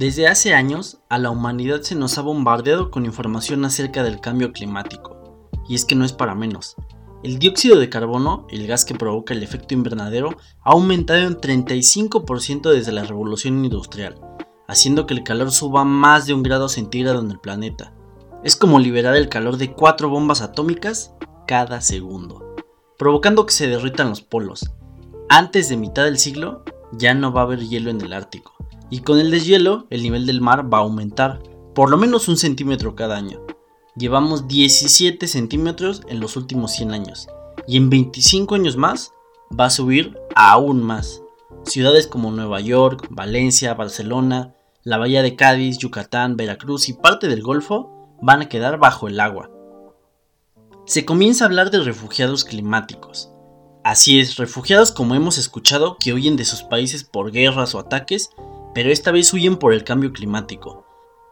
Desde hace años, a la humanidad se nos ha bombardeado con información acerca del cambio climático. Y es que no es para menos. El dióxido de carbono, el gas que provoca el efecto invernadero, ha aumentado en 35% desde la revolución industrial, haciendo que el calor suba más de un grado centígrado en el planeta. Es como liberar el calor de cuatro bombas atómicas cada segundo, provocando que se derritan los polos. Antes de mitad del siglo, ya no va a haber hielo en el Ártico, y con el deshielo, el nivel del mar va a aumentar, por lo menos un centímetro cada año. Llevamos 17 centímetros en los últimos 100 años, y en 25 años más va a subir aún más. Ciudades como Nueva York, Valencia, Barcelona, la bahía de Cádiz, Yucatán, Veracruz y parte del Golfo van a quedar bajo el agua. Se comienza a hablar de refugiados climáticos. Así es, refugiados como hemos escuchado que huyen de sus países por guerras o ataques, pero esta vez huyen por el cambio climático.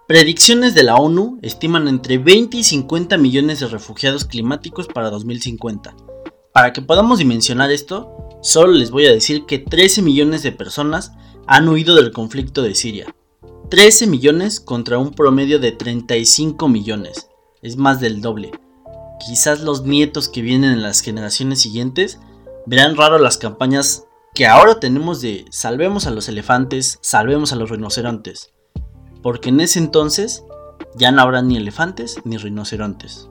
Predicciones de la ONU estiman entre 20 y 50 millones de refugiados climáticos para 2050. Para que podamos dimensionar esto, solo les voy a decir que 13 millones de personas han huido del conflicto de Siria. 13 millones contra un promedio de 35 millones. Es más del doble. Quizás los nietos que vienen en las generaciones siguientes verán raro las campañas que ahora tenemos de salvemos a los elefantes, salvemos a los rinocerontes porque en ese entonces ya no habrá ni elefantes ni rinocerontes.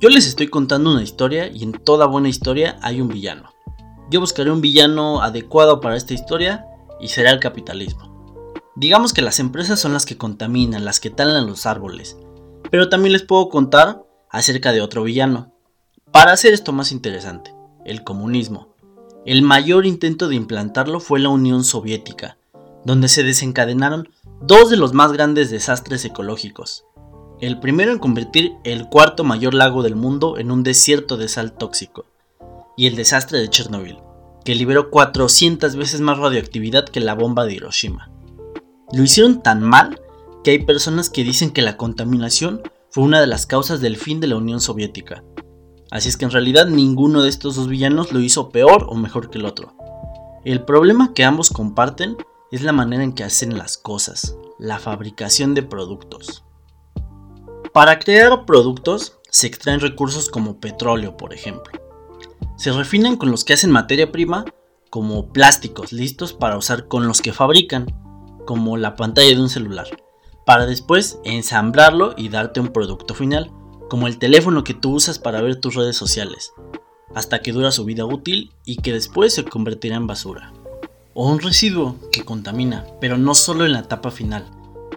Yo les estoy contando una historia y en toda buena historia hay un villano. Yo buscaré un villano adecuado para esta historia y será el capitalismo. Digamos que las empresas son las que contaminan, las que talan los árboles, pero también les puedo contar acerca de otro villano. Para hacer esto más interesante, el comunismo. El mayor intento de implantarlo fue la Unión Soviética, donde se desencadenaron dos de los más grandes desastres ecológicos. El primero en convertir el cuarto mayor lago del mundo en un desierto de sal tóxico, y el desastre de Chernobyl, que liberó 400 veces más radioactividad que la bomba de Hiroshima. Lo hicieron tan mal que hay personas que dicen que la contaminación fue una de las causas del fin de la Unión Soviética. Así es que en realidad ninguno de estos dos villanos lo hizo peor o mejor que el otro. El problema que ambos comparten es la manera en que hacen las cosas, la fabricación de productos. Para crear productos se extraen recursos como petróleo, por ejemplo. Se refinan con los que hacen materia prima, como plásticos listos para usar con los que fabrican, como la pantalla de un celular, para después ensamblarlo y darte un producto final, como el teléfono que tú usas para ver tus redes sociales, hasta que dura su vida útil y que después se convertirá en basura o un residuo que contamina, pero no solo en la etapa final.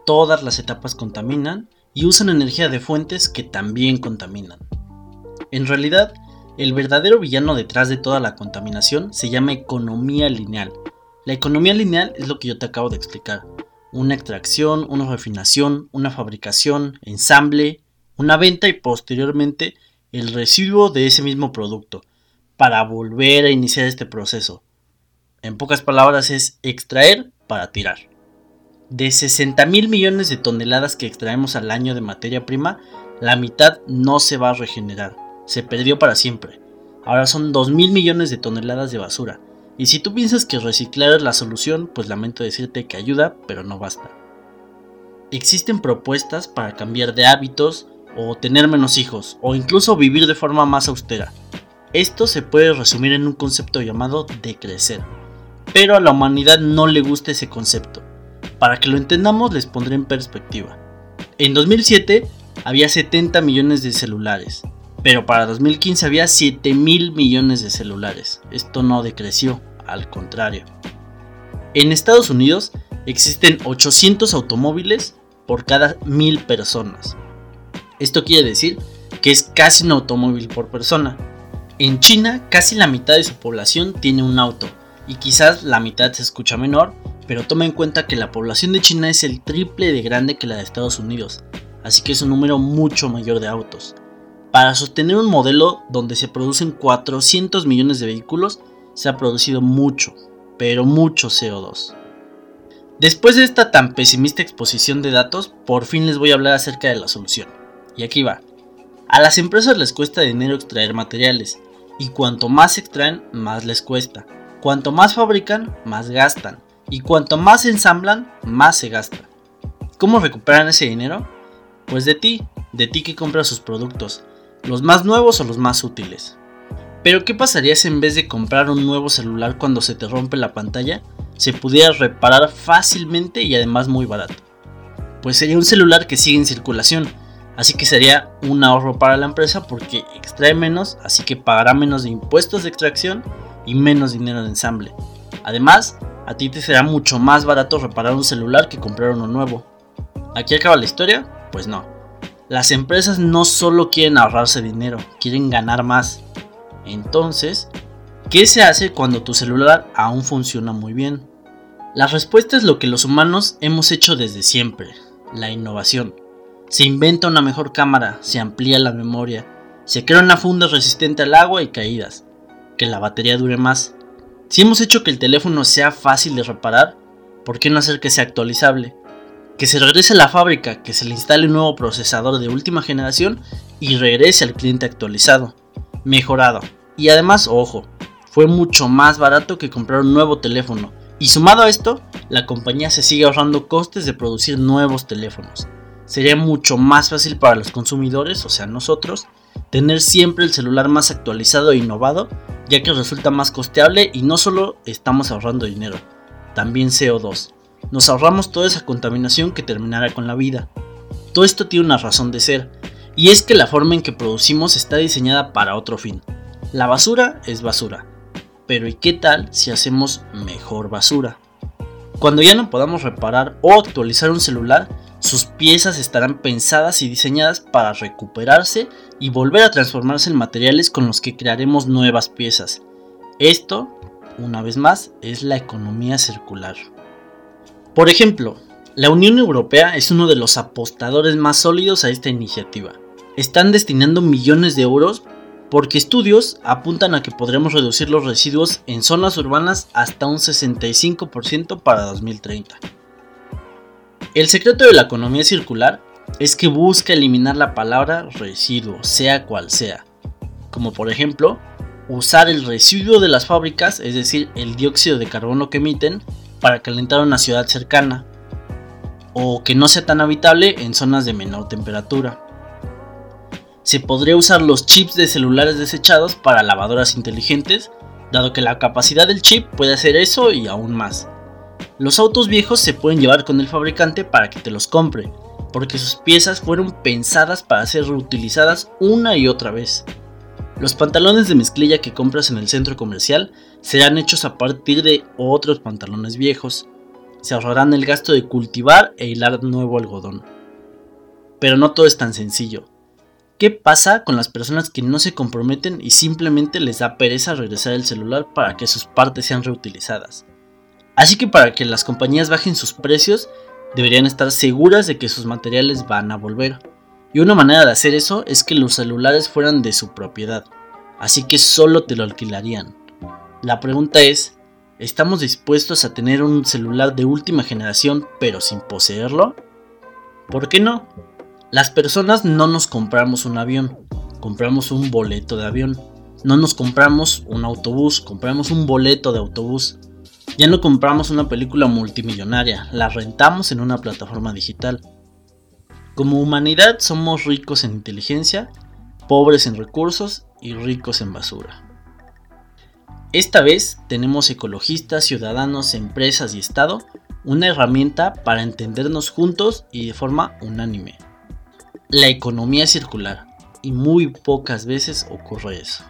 Todas las etapas contaminan y usan energía de fuentes que también contaminan. En realidad, el verdadero villano detrás de toda la contaminación se llama economía lineal. La economía lineal es lo que yo te acabo de explicar. Una extracción, una refinación, una fabricación, ensamble, una venta y posteriormente el residuo de ese mismo producto, para volver a iniciar este proceso. En pocas palabras es extraer para tirar. De 60 mil millones de toneladas que extraemos al año de materia prima, la mitad no se va a regenerar. Se perdió para siempre. Ahora son 2 mil millones de toneladas de basura. Y si tú piensas que reciclar es la solución, pues lamento decirte que ayuda, pero no basta. Existen propuestas para cambiar de hábitos, o tener menos hijos, o incluso vivir de forma más austera. Esto se puede resumir en un concepto llamado decrecer pero a la humanidad no le gusta ese concepto. Para que lo entendamos les pondré en perspectiva. En 2007 había 70 millones de celulares, pero para 2015 había 7 mil millones de celulares. Esto no decreció, al contrario. En Estados Unidos existen 800 automóviles por cada mil personas. Esto quiere decir que es casi un automóvil por persona. En China casi la mitad de su población tiene un auto y quizás la mitad se escucha menor, pero toma en cuenta que la población de China es el triple de grande que la de Estados Unidos, así que es un número mucho mayor de autos. Para sostener un modelo donde se producen 400 millones de vehículos, se ha producido mucho, pero mucho CO2. Después de esta tan pesimista exposición de datos, por fin les voy a hablar acerca de la solución. Y aquí va. A las empresas les cuesta dinero extraer materiales, y cuanto más extraen, más les cuesta. Cuanto más fabrican, más gastan. y cuanto más ensamblan, más se gasta. ¿Cómo recuperan ese dinero? Pues de ti, de ti que compras sus productos, los más nuevos o los más útiles. Pero ¿qué pasaría si en vez de comprar un nuevo celular cuando se te rompe la pantalla, se pudiera reparar fácilmente y además muy barato? Pues sería un celular que sigue en circulación, así que sería un ahorro para la empresa porque extrae menos, así que pagará menos de impuestos de extracción y menos dinero de ensamble. Además, a ti te será mucho más barato reparar un celular que comprar uno nuevo. ¿Aquí acaba la historia? Pues no. Las empresas no solo quieren ahorrarse dinero, quieren ganar más. Entonces, ¿qué se hace cuando tu celular aún funciona muy bien? La respuesta es lo que los humanos hemos hecho desde siempre, la innovación. Se inventa una mejor cámara, se amplía la memoria, se crea una funda resistente al agua y caídas, que la batería dure más. Si hemos hecho que el teléfono sea fácil de reparar, ¿por qué no hacer que sea actualizable? Que se regrese a la fábrica, que se le instale un nuevo procesador de última generación y regrese al cliente actualizado, mejorado. Y además, ojo, fue mucho más barato que comprar un nuevo teléfono. Y sumado a esto, la compañía se sigue ahorrando costes de producir nuevos teléfonos. Sería mucho más fácil para los consumidores, o sea nosotros, tener siempre el celular más actualizado e innovado, ya que resulta más costeable y no solo estamos ahorrando dinero, también CO2. Nos ahorramos toda esa contaminación que terminará con la vida. Todo esto tiene una razón de ser, y es que la forma en que producimos está diseñada para otro fin. La basura es basura, pero ¿y qué tal si hacemos mejor basura? Cuando ya no podamos reparar o actualizar un celular, sus piezas estarán pensadas y diseñadas para recuperarse y volver a transformarse en materiales con los que crearemos nuevas piezas. Esto, una vez más, es la economía circular. Por ejemplo, la Unión Europea es uno de los apostadores más sólidos a esta iniciativa. Están destinando millones de euros porque estudios apuntan a que podremos reducir los residuos en zonas urbanas hasta un 65% para 2030. El secreto de la economía circular es que busca eliminar la palabra residuo, sea cual sea, como por ejemplo usar el residuo de las fábricas, es decir, el dióxido de carbono que emiten, para calentar una ciudad cercana, o que no sea tan habitable en zonas de menor temperatura. Se podría usar los chips de celulares desechados para lavadoras inteligentes, dado que la capacidad del chip puede hacer eso y aún más. Los autos viejos se pueden llevar con el fabricante para que te los compre, porque sus piezas fueron pensadas para ser reutilizadas una y otra vez. Los pantalones de mezclilla que compras en el centro comercial serán hechos a partir de otros pantalones viejos. Se ahorrarán el gasto de cultivar e hilar nuevo algodón. Pero no todo es tan sencillo. ¿Qué pasa con las personas que no se comprometen y simplemente les da pereza regresar el celular para que sus partes sean reutilizadas? Así que para que las compañías bajen sus precios, deberían estar seguras de que sus materiales van a volver. Y una manera de hacer eso es que los celulares fueran de su propiedad, así que solo te lo alquilarían. La pregunta es, ¿estamos dispuestos a tener un celular de última generación pero sin poseerlo? ¿Por qué no? Las personas no nos compramos un avión, compramos un boleto de avión. No nos compramos un autobús, compramos un boleto de autobús. Ya no compramos una película multimillonaria, la rentamos en una plataforma digital. Como humanidad somos ricos en inteligencia, pobres en recursos y ricos en basura. Esta vez tenemos ecologistas, ciudadanos, empresas y Estado una herramienta para entendernos juntos y de forma unánime. La economía circular. Y muy pocas veces ocurre eso.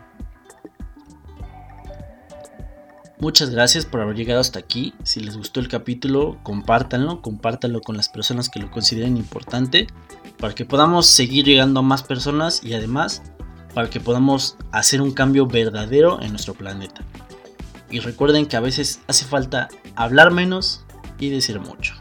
Muchas gracias por haber llegado hasta aquí. Si les gustó el capítulo, compártanlo, compártanlo con las personas que lo consideren importante para que podamos seguir llegando a más personas y además para que podamos hacer un cambio verdadero en nuestro planeta. Y recuerden que a veces hace falta hablar menos y decir mucho.